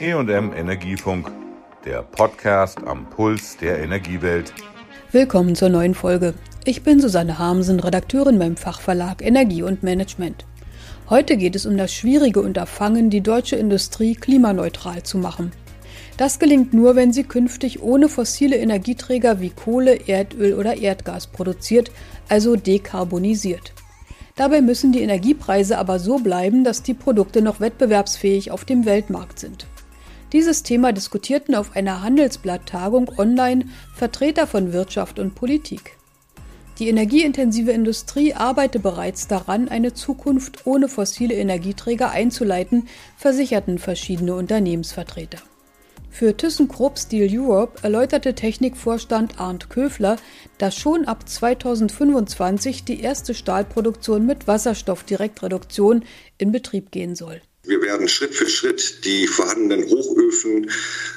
EM Energiefunk, der Podcast am Puls der Energiewelt. Willkommen zur neuen Folge. Ich bin Susanne Harmsen, Redakteurin beim Fachverlag Energie und Management. Heute geht es um das schwierige Unterfangen, die deutsche Industrie klimaneutral zu machen. Das gelingt nur, wenn sie künftig ohne fossile Energieträger wie Kohle, Erdöl oder Erdgas produziert, also dekarbonisiert. Dabei müssen die Energiepreise aber so bleiben, dass die Produkte noch wettbewerbsfähig auf dem Weltmarkt sind. Dieses Thema diskutierten auf einer Handelsblatttagung online Vertreter von Wirtschaft und Politik. Die energieintensive Industrie arbeite bereits daran, eine Zukunft ohne fossile Energieträger einzuleiten, versicherten verschiedene Unternehmensvertreter. Für ThyssenKrupp Steel Europe erläuterte Technikvorstand Arndt Köfler, dass schon ab 2025 die erste Stahlproduktion mit Wasserstoffdirektreduktion in Betrieb gehen soll. Wir werden Schritt für Schritt die vorhandenen Hochöfen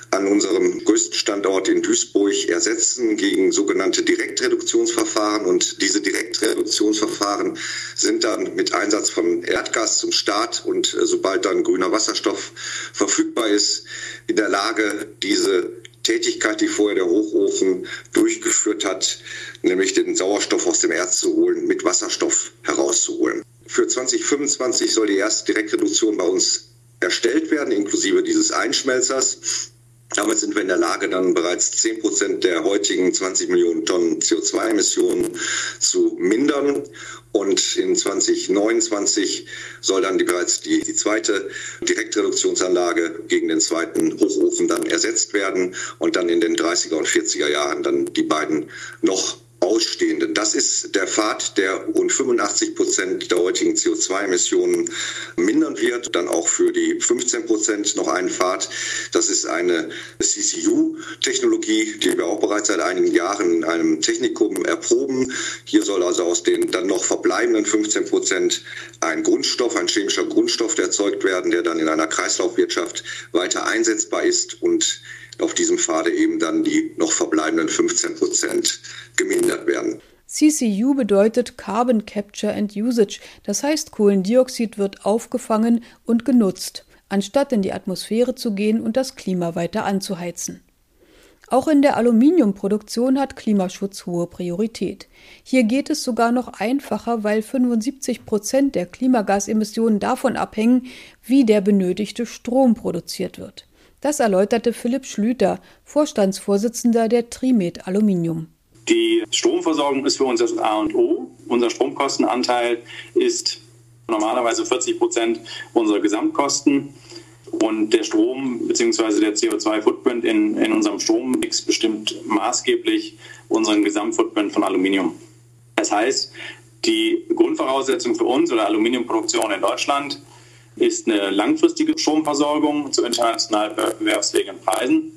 an unserem größten Standort in Duisburg ersetzen gegen sogenannte Direktreduktionsverfahren. Und diese Direktreduktionsverfahren sind dann mit Einsatz von Erdgas zum Start und äh, sobald dann grüner Wasserstoff verfügbar ist, in der Lage, diese Tätigkeit, die vorher der Hochofen durchgeführt hat, nämlich den Sauerstoff aus dem Erz zu holen, mit Wasserstoff herauszuholen. Für 2025 soll die erste Direktreduktion bei uns erstellt werden, inklusive dieses Einschmelzers. Damit sind wir in der Lage, dann bereits 10 Prozent der heutigen 20 Millionen Tonnen CO2-Emissionen zu mindern. Und in 2029 soll dann die, bereits die, die zweite Direktreduktionsanlage gegen den zweiten Hochofen dann ersetzt werden und dann in den 30er und 40er Jahren dann die beiden noch Ausstehenden. Das ist der Pfad, der rund 85 Prozent der heutigen CO2-Emissionen mindern wird. Dann auch für die 15 Prozent noch einen Pfad. Das ist eine CCU-Technologie, die wir auch bereits seit einigen Jahren in einem Technikum erproben. Hier soll also aus den dann noch verbleibenden 15 Prozent ein Grundstoff, ein chemischer Grundstoff erzeugt werden, der dann in einer Kreislaufwirtschaft weiter einsetzbar ist und auf diesem Pfade eben dann die noch verbleibenden 15 Prozent gemindert werden. CCU bedeutet Carbon Capture and Usage, das heißt Kohlendioxid wird aufgefangen und genutzt, anstatt in die Atmosphäre zu gehen und das Klima weiter anzuheizen. Auch in der Aluminiumproduktion hat Klimaschutz hohe Priorität. Hier geht es sogar noch einfacher, weil 75 Prozent der Klimagasemissionen davon abhängen, wie der benötigte Strom produziert wird. Das erläuterte Philipp Schlüter, Vorstandsvorsitzender der Trimet Aluminium. Die Stromversorgung ist für uns das A und O. Unser Stromkostenanteil ist normalerweise 40 Prozent unserer Gesamtkosten. Und der Strom bzw. der CO2-Footprint in, in unserem Strommix bestimmt maßgeblich unseren Gesamtfootprint von Aluminium. Das heißt, die Grundvoraussetzung für uns oder Aluminiumproduktion in Deutschland ist eine langfristige Stromversorgung zu international wettbewerbsfähigen Preisen.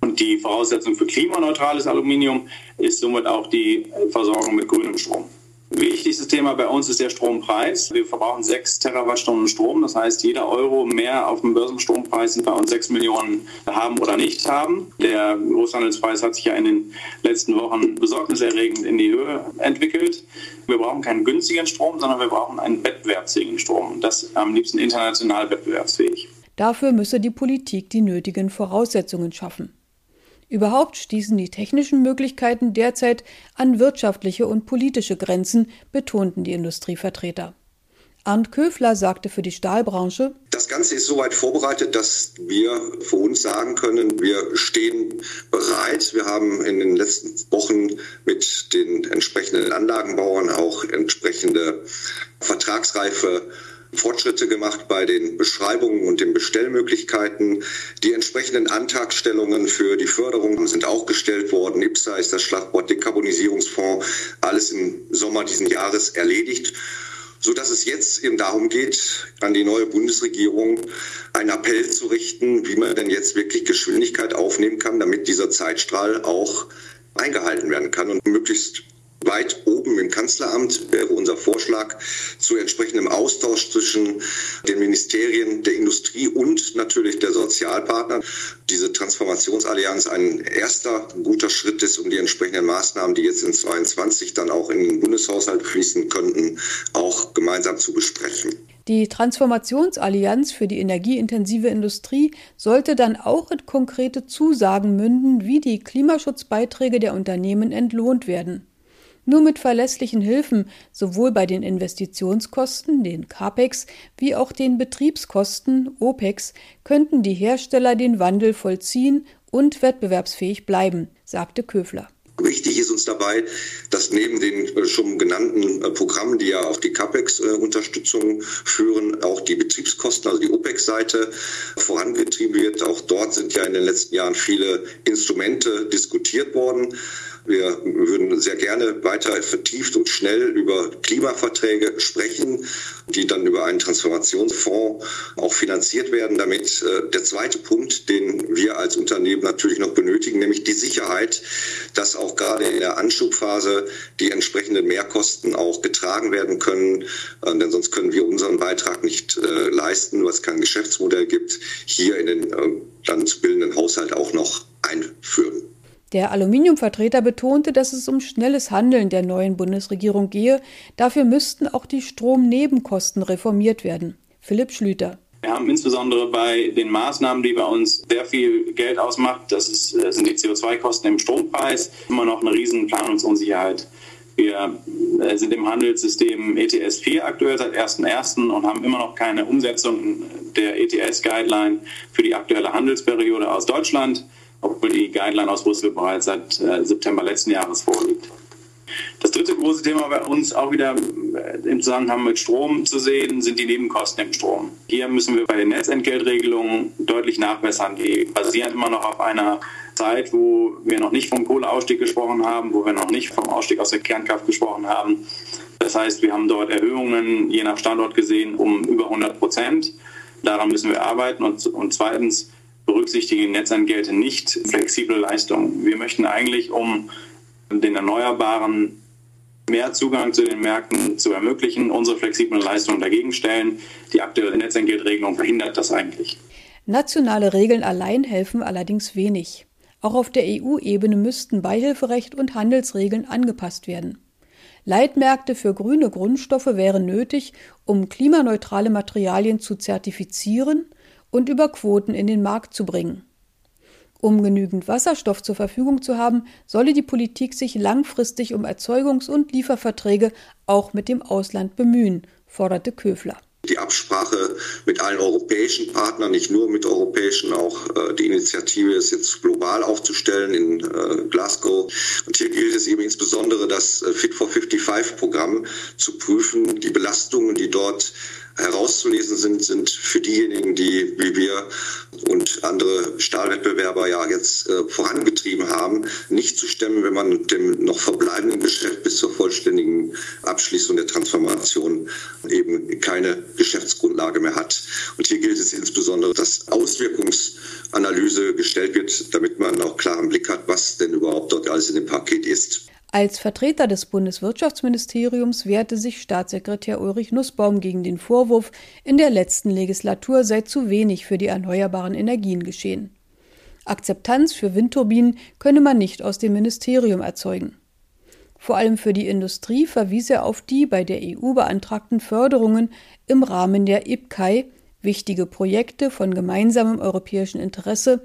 Und die Voraussetzung für klimaneutrales Aluminium ist somit auch die Versorgung mit grünem Strom. Wichtigstes Thema bei uns ist der Strompreis. Wir verbrauchen 6 Terawattstunden Strom. Das heißt, jeder Euro mehr auf dem Börsenstrompreis sind bei uns 6 Millionen haben oder nicht haben. Der Großhandelspreis hat sich ja in den letzten Wochen besorgniserregend in die Höhe entwickelt. Wir brauchen keinen günstigen Strom, sondern wir brauchen einen wettbewerbsfähigen Strom. Und das am liebsten international wettbewerbsfähig. Dafür müsse die Politik die nötigen Voraussetzungen schaffen. Überhaupt stießen die technischen Möglichkeiten derzeit an wirtschaftliche und politische Grenzen, betonten die Industrievertreter. Arndt Köfler sagte für die Stahlbranche, Das Ganze ist soweit vorbereitet, dass wir für uns sagen können, wir stehen bereit. Wir haben in den letzten Wochen mit den entsprechenden Anlagenbauern auch entsprechende vertragsreife Fortschritte gemacht bei den Beschreibungen und den Bestellmöglichkeiten. Die entsprechenden Antragstellungen für die Förderung sind auch gestellt worden. IPSA ist das Schlagwort Dekarbonisierungsfonds. Alles im Sommer diesen Jahres erledigt so dass es jetzt eben darum geht, an die neue Bundesregierung einen Appell zu richten, wie man denn jetzt wirklich Geschwindigkeit aufnehmen kann, damit dieser Zeitstrahl auch eingehalten werden kann und möglichst weit oben im Kanzleramt wäre unser Vorschlag zu entsprechendem Austausch zwischen den Ministerien der Industrie und natürlich der Sozialpartner. Diese Transformationsallianz ein erster guter Schritt ist, um die entsprechenden Maßnahmen, die jetzt in 22 dann auch in den Bundeshaushalt fließen könnten, auch gemeinsam zu besprechen. Die Transformationsallianz für die energieintensive Industrie sollte dann auch in konkrete Zusagen münden, wie die Klimaschutzbeiträge der Unternehmen entlohnt werden. Nur mit verlässlichen Hilfen, sowohl bei den Investitionskosten, den CAPEX, wie auch den Betriebskosten, OPEX, könnten die Hersteller den Wandel vollziehen und wettbewerbsfähig bleiben, sagte Köfler. Wichtig dabei, dass neben den äh, schon genannten äh, Programmen, die ja auch die CAPEX-Unterstützung führen, auch die Betriebskosten, also die OPEX-Seite vorangetrieben wird. Auch dort sind ja in den letzten Jahren viele Instrumente diskutiert worden. Wir würden sehr gerne weiter vertieft und schnell über Klimaverträge sprechen, die dann über einen Transformationsfonds auch finanziert werden, damit äh, der zweite Punkt, den wir als Unternehmen natürlich noch benötigen, nämlich die Sicherheit, dass auch gerade in der Anschubphase die entsprechenden Mehrkosten auch getragen werden können. Äh, denn sonst können wir unseren Beitrag nicht äh, leisten, es kein Geschäftsmodell gibt, hier in den dann zu bildenden Haushalt auch noch einführen. Der Aluminiumvertreter betonte, dass es um schnelles Handeln der neuen Bundesregierung gehe. Dafür müssten auch die Stromnebenkosten reformiert werden. Philipp Schlüter. Wir haben insbesondere bei den Maßnahmen, die bei uns sehr viel Geld ausmacht, das, ist, das sind die CO2-Kosten im Strompreis, immer noch eine riesen Planungsunsicherheit. Wir äh, sind im Handelssystem ETS 4 aktuell seit 1.1. und haben immer noch keine Umsetzung der ETS-Guideline für die aktuelle Handelsperiode aus Deutschland obwohl die Guideline aus Brüssel bereits seit äh, September letzten Jahres vorliegt. Das dritte große Thema bei uns auch wieder äh, im Zusammenhang mit Strom zu sehen, sind die Nebenkosten im Strom. Hier müssen wir bei den Netzentgeltregelungen deutlich nachbessern. Die basieren immer noch auf einer Zeit, wo wir noch nicht vom Kohleausstieg gesprochen haben, wo wir noch nicht vom Ausstieg aus der Kernkraft gesprochen haben. Das heißt, wir haben dort Erhöhungen je nach Standort gesehen um über 100 Prozent. Daran müssen wir arbeiten. Und, und zweitens berücksichtigen Netzentgelte nicht flexible Leistungen. Wir möchten eigentlich, um den Erneuerbaren mehr Zugang zu den Märkten zu ermöglichen, unsere flexiblen Leistungen dagegen stellen. Die aktuelle Netzentgeltregelung verhindert das eigentlich. Nationale Regeln allein helfen allerdings wenig. Auch auf der EU-Ebene müssten Beihilferecht und Handelsregeln angepasst werden. Leitmärkte für grüne Grundstoffe wären nötig, um klimaneutrale Materialien zu zertifizieren und über Quoten in den Markt zu bringen. Um genügend Wasserstoff zur Verfügung zu haben, solle die Politik sich langfristig um Erzeugungs- und Lieferverträge auch mit dem Ausland bemühen, forderte Köfler. Die Absprache mit allen europäischen Partnern, nicht nur mit europäischen, auch äh, die Initiative ist jetzt global aufzustellen in äh, Glasgow. Und hier gilt es eben insbesondere das äh, Fit for 55 Programm zu prüfen, die Belastungen, die dort herauszulesen sind, sind für diejenigen, die wie wir und andere Stahlwettbewerber ja jetzt äh, vorangetrieben haben, nicht zu stemmen, wenn man dem noch verbleibenden Geschäft bis zur vollständigen Abschließung der Transformation eben keine Geschäftsgrundlage mehr hat. Und hier gilt es insbesondere, dass Auswirkungsanalyse gestellt wird, damit man auch klaren Blick hat, was denn überhaupt dort alles in dem Paket ist. Als Vertreter des Bundeswirtschaftsministeriums wehrte sich Staatssekretär Ulrich Nussbaum gegen den Vorwurf, in der letzten Legislatur sei zu wenig für die erneuerbaren Energien geschehen. Akzeptanz für Windturbinen könne man nicht aus dem Ministerium erzeugen. Vor allem für die Industrie verwies er auf die bei der EU beantragten Förderungen im Rahmen der IPCAI, wichtige Projekte von gemeinsamem europäischen Interesse,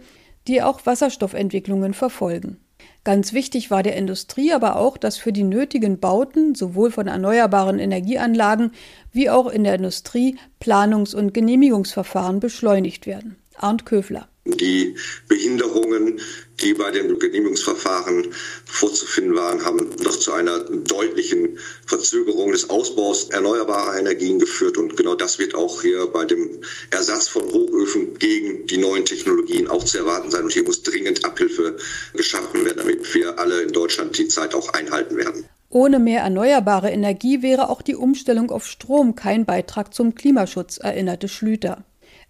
die auch Wasserstoffentwicklungen verfolgen. Ganz wichtig war der Industrie aber auch, dass für die nötigen Bauten sowohl von erneuerbaren Energieanlagen wie auch in der Industrie Planungs- und Genehmigungsverfahren beschleunigt werden. Arndt Köfler die Behinderungen, die bei den Genehmigungsverfahren vorzufinden waren, haben noch zu einer deutlichen Verzögerung des Ausbaus erneuerbarer Energien geführt. Und genau das wird auch hier bei dem Ersatz von Hochöfen gegen die neuen Technologien auch zu erwarten sein. Und hier muss dringend Abhilfe geschaffen werden, damit wir alle in Deutschland die Zeit auch einhalten werden. Ohne mehr erneuerbare Energie wäre auch die Umstellung auf Strom kein Beitrag zum Klimaschutz, erinnerte Schlüter.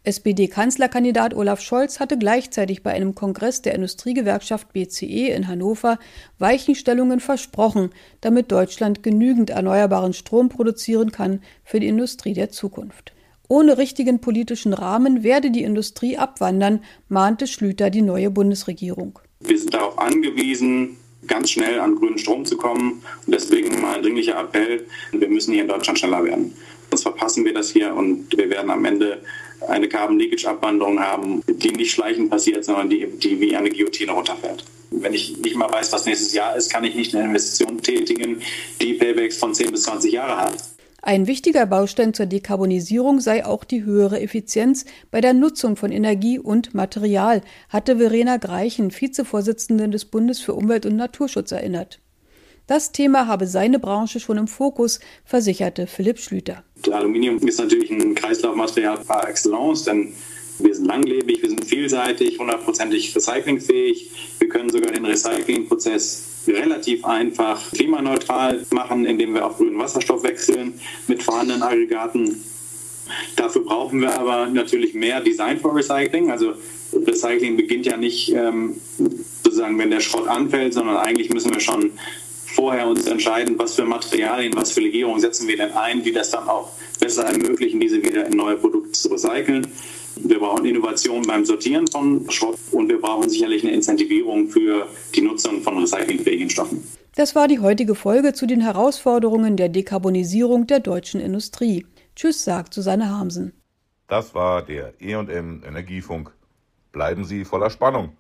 SPD-Kanzlerkandidat Olaf Scholz hatte gleichzeitig bei einem Kongress der Industriegewerkschaft BCE in Hannover Weichenstellungen versprochen, damit Deutschland genügend erneuerbaren Strom produzieren kann für die Industrie der Zukunft. Ohne richtigen politischen Rahmen werde die Industrie abwandern, mahnte Schlüter die neue Bundesregierung. Wir sind darauf angewiesen, ganz schnell an grünen Strom zu kommen. Und deswegen mal ein dringlicher Appell, wir müssen hier in Deutschland schneller werden. Sonst verpassen wir das hier und wir werden am Ende eine Carbon Leakage Abwanderung haben, die nicht schleichend passiert, sondern die, die wie eine Guillotine runterfährt. Wenn ich nicht mal weiß, was nächstes Jahr ist, kann ich nicht eine Investition tätigen, die Paybacks von 10 bis 20 Jahre hat. Ein wichtiger Baustein zur Dekarbonisierung sei auch die höhere Effizienz bei der Nutzung von Energie und Material, hatte Verena Greichen, Vizevorsitzende des Bundes für Umwelt und Naturschutz, erinnert. Das Thema habe seine Branche schon im Fokus, versicherte Philipp Schlüter. Aluminium ist natürlich ein Kreislaufmaterial par excellence, denn wir sind langlebig, wir sind vielseitig, hundertprozentig recyclingfähig. Wir können sogar den Recyclingprozess relativ einfach klimaneutral machen, indem wir auf grünen Wasserstoff wechseln mit vorhandenen Aggregaten. Dafür brauchen wir aber natürlich mehr Design for Recycling. Also Recycling beginnt ja nicht ähm, sozusagen, wenn der Schrott anfällt, sondern eigentlich müssen wir schon vorher uns entscheiden, was für Materialien, was für Legierungen setzen wir denn ein, die das dann auch besser ermöglichen, diese wieder in neue Produkte zu recyceln. Wir brauchen Innovation beim Sortieren von Schrott und wir brauchen sicherlich eine Incentivierung für die Nutzung von recyclingfähigen Stoffen. Das war die heutige Folge zu den Herausforderungen der Dekarbonisierung der deutschen Industrie. Tschüss, sagt Susanne Harmsen. Das war der EM Energiefunk. Bleiben Sie voller Spannung.